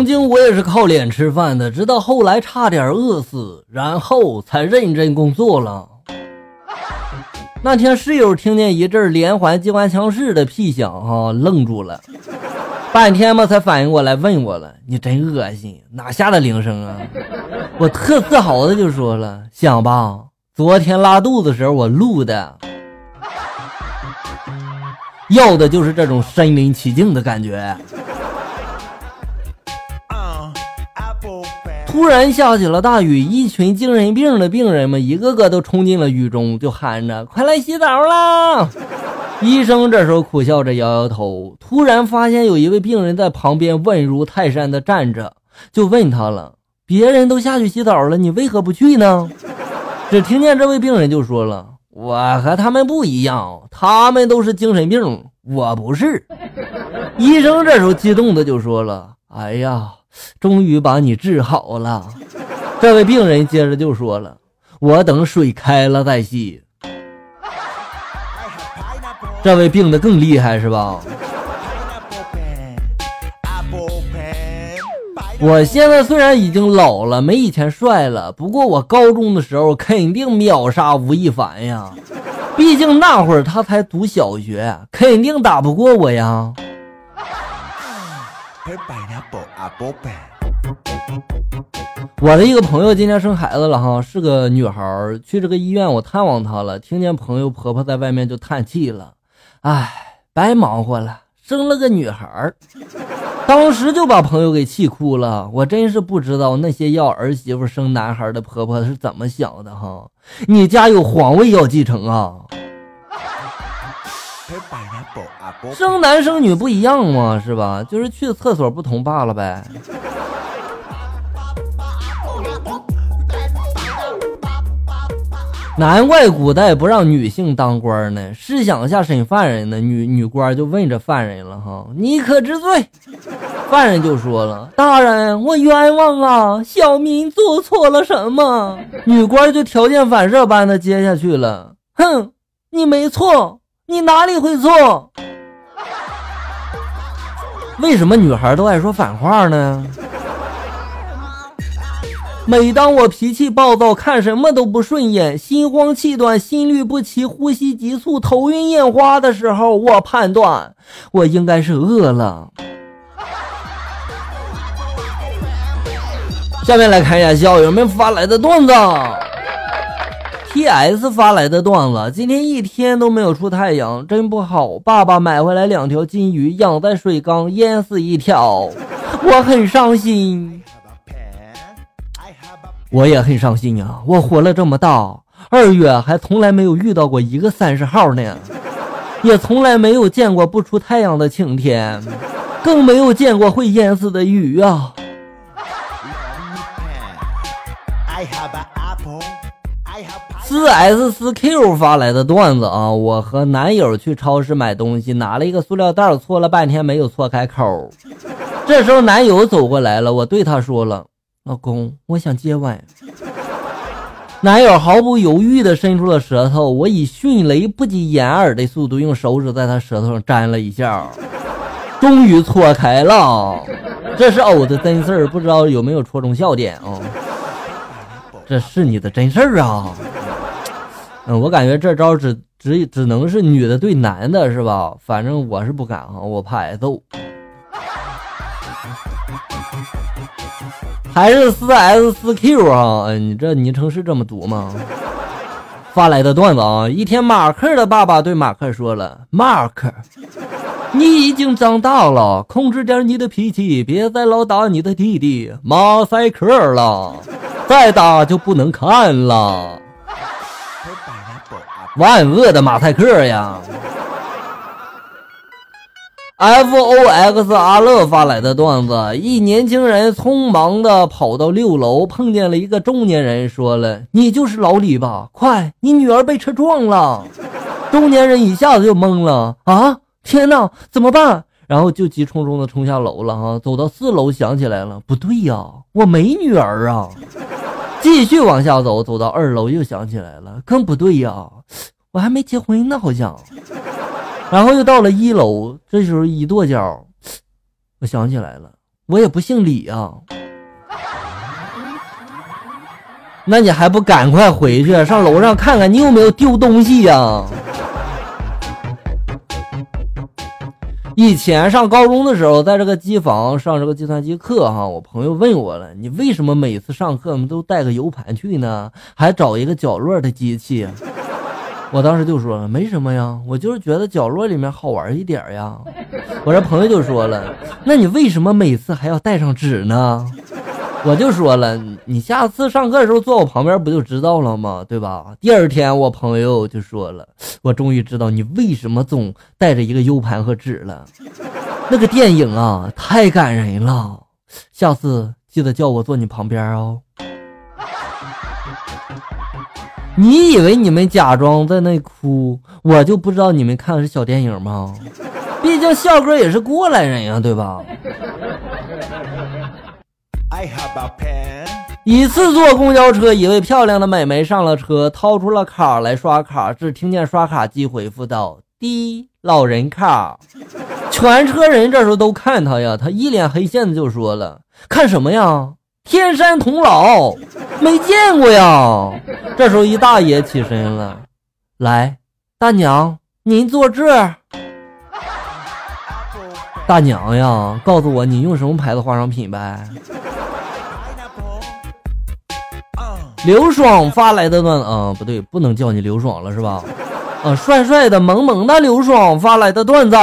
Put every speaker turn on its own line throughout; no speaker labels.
曾经我也是靠脸吃饭的，直到后来差点饿死，然后才认真工作了。那天室友听见一阵连环机关枪式的屁响，哈，愣住了，半天嘛才反应过来，问我了：“你真恶心，哪下的铃声啊？”我特自豪的就说了：“想吧，昨天拉肚子时候我录的，要的就是这种身临其境的感觉。”突然下起了大雨，一群精神病的病人们一个个都冲进了雨中，就喊着：“快来洗澡啦！”医生这时候苦笑着摇摇头，突然发现有一位病人在旁边稳如泰山的站着，就问他了：“别人都下去洗澡了，你为何不去呢？”只听见这位病人就说了：“我和他们不一样，他们都是精神病，我不是。”医生这时候激动的就说了：“哎呀！”终于把你治好了，这位病人接着就说了：“我等水开了再洗。”这位病的更厉害是吧？我现在虽然已经老了，没以前帅了，不过我高中的时候肯定秒杀吴亦凡呀！毕竟那会儿他才读小学，肯定打不过我呀。我的一个朋友今天生孩子了哈，是个女孩去这个医院我探望她了，听见朋友婆婆在外面就叹气了，唉，白忙活了，生了个女孩当时就把朋友给气哭了。我真是不知道那些要儿媳妇生男孩的婆婆是怎么想的哈，你家有皇位要继承啊？生男生女不一样嘛，是吧？就是去的厕所不同罢了呗。难怪古代不让女性当官呢。试想一下审犯人呢，女女官就问这犯人了哈：“你可知罪？”犯人就说了：“大人，我冤枉啊！小民做错了什么？”女官就条件反射般的接下去了：“哼，你没错，你哪里会错？为什么女孩都爱说反话呢？”每当我脾气暴躁，看什么都不顺眼，心慌气短，心律不齐，呼吸急促，头晕眼花的时候，我判断我应该是饿了。下面来看一下校友们发来的段子。T.S 发来的段子：今天一天都没有出太阳，真不好。爸爸买回来两条金鱼，养在水缸，淹死一条，我很伤心。我也很伤心呀！我活了这么大，二月还从来没有遇到过一个三十号呢，也从来没有见过不出太阳的晴天，更没有见过会淹死的鱼啊！四 S 四 Q 发来的段子啊，我和男友去超市买东西，拿了一个塑料袋，搓了半天没有搓开口。这时候男友走过来了，我对他说了。老公，我想接吻。男友毫不犹豫地伸出了舌头，我以迅雷不及掩耳的速度用手指在他舌头上粘了一下，终于搓开了。这是我的真事儿，不知道有没有戳中笑点啊？这是你的真事儿啊？我感觉这招只只只能是女的对男的，是吧？反正我是不敢啊，我怕挨揍。还是四 S 四 Q 啊？你这昵称是这么读吗？发来的段子啊！一天，马克的爸爸对马克说了马克你已经长大了，控制点你的脾气，别再老打你的弟弟马赛克了，再打就不能看了。”万恶的马赛克呀！F O X 阿乐发来的段子：一年轻人匆忙的跑到六楼，碰见了一个中年人，说了：“你就是老李吧？快，你女儿被车撞了。”中年人一下子就懵了：“啊，天哪，怎么办？”然后就急冲冲的冲下楼了。哈，走到四楼，想起来了，不对呀，我没女儿啊。继续往下走，走到二楼，又想起来了，更不对呀，我还没结婚呢，好像。然后又到了一楼，这时候一跺脚，我想起来了，我也不姓李啊。那你还不赶快回去上楼上看看你有没有丢东西呀？以前上高中的时候，在这个机房上这个计算机课哈，我朋友问我了，你为什么每次上课都带个 U 盘去呢？还找一个角落的机器？我当时就说了，没什么呀，我就是觉得角落里面好玩一点呀。我这朋友就说了，那你为什么每次还要带上纸呢？我就说了，你下次上课的时候坐我旁边不就知道了吗？对吧？第二天我朋友就说了，我终于知道你为什么总带着一个 U 盘和纸了。那个电影啊，太感人了，下次记得叫我坐你旁边哦。你以为你们假装在那哭，我就不知道你们看的是小电影吗？毕竟笑哥也是过来人呀，对吧？一次坐公交车，一位漂亮的美眉上了车，掏出了卡来刷卡，只听见刷卡机回复道：“滴，老人卡。”全车人这时候都看他呀，他一脸黑线的就说了：“看什么呀？天山童姥，没见过呀。”这时候一大爷起身了：“来，大娘，您坐这儿。”大娘呀，告诉我你用什么牌子化妆品呗？刘爽发来的段子啊，不对，不能叫你刘爽了是吧？啊，帅帅的、萌萌的刘爽发来的段子。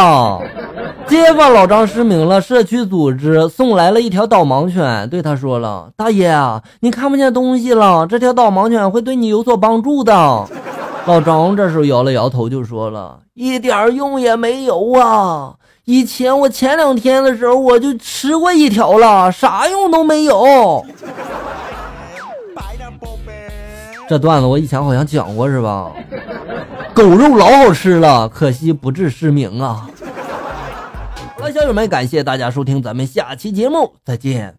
街坊老张失明了，社区组织送来了一条导盲犬，对他说了：“大爷，你看不见东西了，这条导盲犬会对你有所帮助的。”老张这时候摇了摇头，就说了：“一点用也没有啊！以前我前两天的时候我就吃过一条了，啥用都没有。”这段子我以前好像讲过是吧？狗肉老好吃了，可惜不治失明啊！好了，小友们，感谢大家收听，咱们下期节目再见。